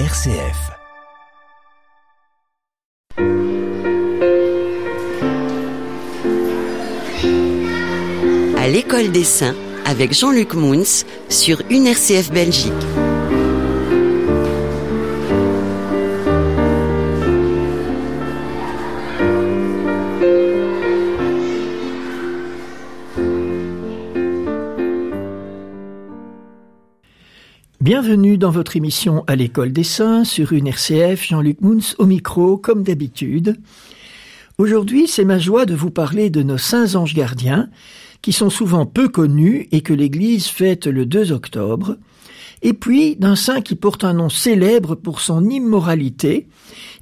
RCF. À l'école des saints avec Jean-Luc Mouns sur une RCF Belgique. Bienvenue dans votre émission à l'école des saints sur une RCF, Jean-Luc Mouns au micro comme d'habitude. Aujourd'hui, c'est ma joie de vous parler de nos saints anges gardiens qui sont souvent peu connus et que l'Église fête le 2 octobre, et puis d'un saint qui porte un nom célèbre pour son immoralité,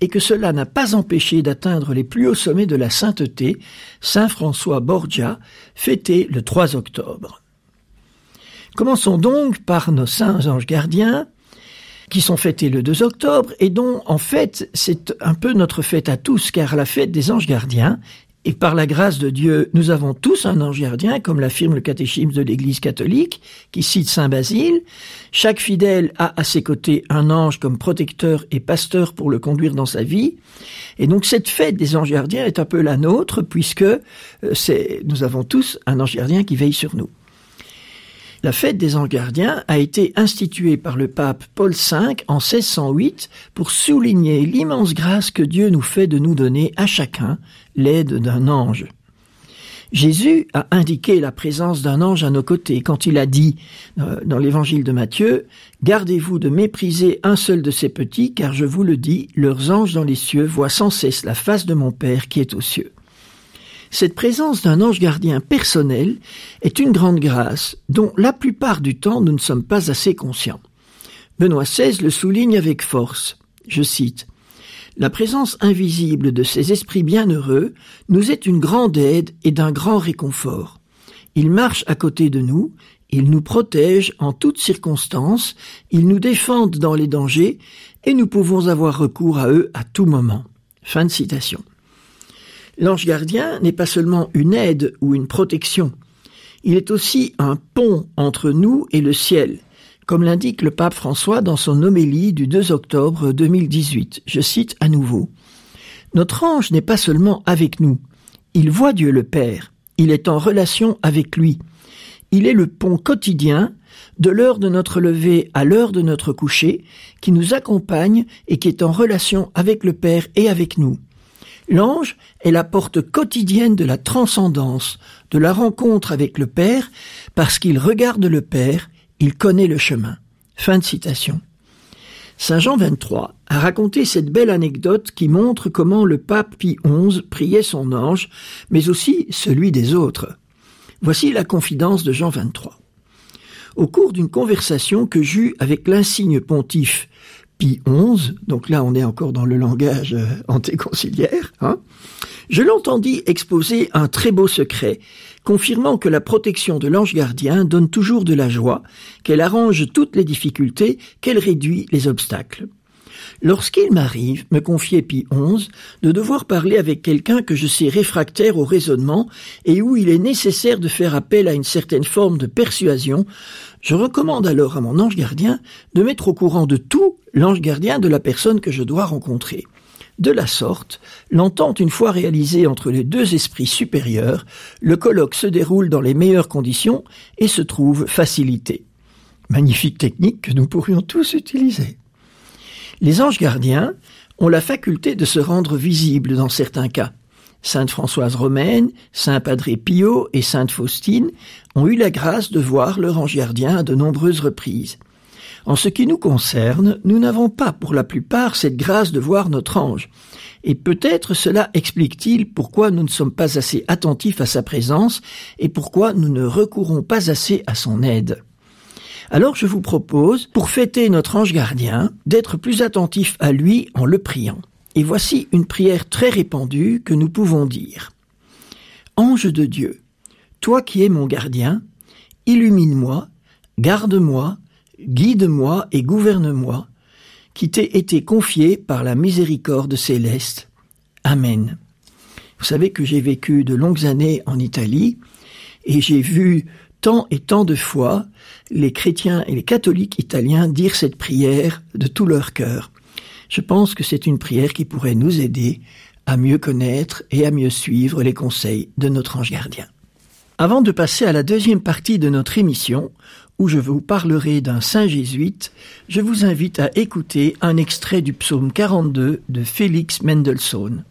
et que cela n'a pas empêché d'atteindre les plus hauts sommets de la sainteté, Saint François Borgia, fêté le 3 octobre. Commençons donc par nos saints anges gardiens, qui sont fêtés le 2 octobre, et dont, en fait, c'est un peu notre fête à tous, car la fête des anges gardiens, et par la grâce de Dieu, nous avons tous un ange gardien, comme l'affirme le catéchisme de l'Église catholique, qui cite Saint Basile. Chaque fidèle a à ses côtés un ange comme protecteur et pasteur pour le conduire dans sa vie. Et donc cette fête des anges gardiens est un peu la nôtre, puisque euh, c'est, nous avons tous un ange gardien qui veille sur nous. La fête des anges gardiens a été instituée par le pape Paul V en 1608 pour souligner l'immense grâce que Dieu nous fait de nous donner à chacun l'aide d'un ange. Jésus a indiqué la présence d'un ange à nos côtés quand il a dit euh, dans l'évangile de Matthieu, Gardez-vous de mépriser un seul de ces petits, car je vous le dis, leurs anges dans les cieux voient sans cesse la face de mon Père qui est aux cieux. Cette présence d'un ange gardien personnel est une grande grâce dont la plupart du temps nous ne sommes pas assez conscients. Benoît XVI le souligne avec force. Je cite La présence invisible de ces esprits bienheureux nous est une grande aide et d'un grand réconfort. Ils marchent à côté de nous, ils nous protègent en toutes circonstances, ils nous défendent dans les dangers, et nous pouvons avoir recours à eux à tout moment. Fin de citation. L'ange gardien n'est pas seulement une aide ou une protection, il est aussi un pont entre nous et le ciel, comme l'indique le pape François dans son homélie du 2 octobre 2018. Je cite à nouveau. Notre ange n'est pas seulement avec nous, il voit Dieu le Père, il est en relation avec lui. Il est le pont quotidien de l'heure de notre lever à l'heure de notre coucher, qui nous accompagne et qui est en relation avec le Père et avec nous. L'ange est la porte quotidienne de la transcendance, de la rencontre avec le Père, parce qu'il regarde le Père, il connaît le chemin. Fin de citation. Saint Jean 23 a raconté cette belle anecdote qui montre comment le pape Pie XI priait son ange, mais aussi celui des autres. Voici la confidence de Jean 23. Au cours d'une conversation que j'eus avec l'insigne pontife Pie XI, donc là on est encore dans le langage euh, antéconciliaire, hein, je l'entendis exposer un très beau secret, confirmant que la protection de l'ange gardien donne toujours de la joie, qu'elle arrange toutes les difficultés, qu'elle réduit les obstacles. Lorsqu'il m'arrive, me confiait Pie XI, de devoir parler avec quelqu'un que je sais réfractaire au raisonnement et où il est nécessaire de faire appel à une certaine forme de persuasion, je recommande alors à mon ange gardien de mettre au courant de tout l'ange gardien de la personne que je dois rencontrer. De la sorte, l'entente une fois réalisée entre les deux esprits supérieurs, le colloque se déroule dans les meilleures conditions et se trouve facilité. Magnifique technique que nous pourrions tous utiliser. Les anges gardiens ont la faculté de se rendre visibles dans certains cas. Sainte Françoise Romaine, Saint Padre Pio et Sainte Faustine ont eu la grâce de voir leur ange gardien à de nombreuses reprises. En ce qui nous concerne, nous n'avons pas pour la plupart cette grâce de voir notre ange. Et peut-être cela explique-t-il pourquoi nous ne sommes pas assez attentifs à sa présence et pourquoi nous ne recourons pas assez à son aide. Alors je vous propose, pour fêter notre ange gardien, d'être plus attentif à lui en le priant. Et voici une prière très répandue que nous pouvons dire. Ange de Dieu, toi qui es mon gardien, illumine-moi, garde-moi, guide-moi et gouverne-moi, qui t'ai été confié par la miséricorde céleste. Amen. Vous savez que j'ai vécu de longues années en Italie et j'ai vu tant et tant de fois, les chrétiens et les catholiques italiens dirent cette prière de tout leur cœur. Je pense que c'est une prière qui pourrait nous aider à mieux connaître et à mieux suivre les conseils de notre ange gardien. Avant de passer à la deuxième partie de notre émission, où je vous parlerai d'un saint jésuite, je vous invite à écouter un extrait du psaume 42 de Félix Mendelssohn.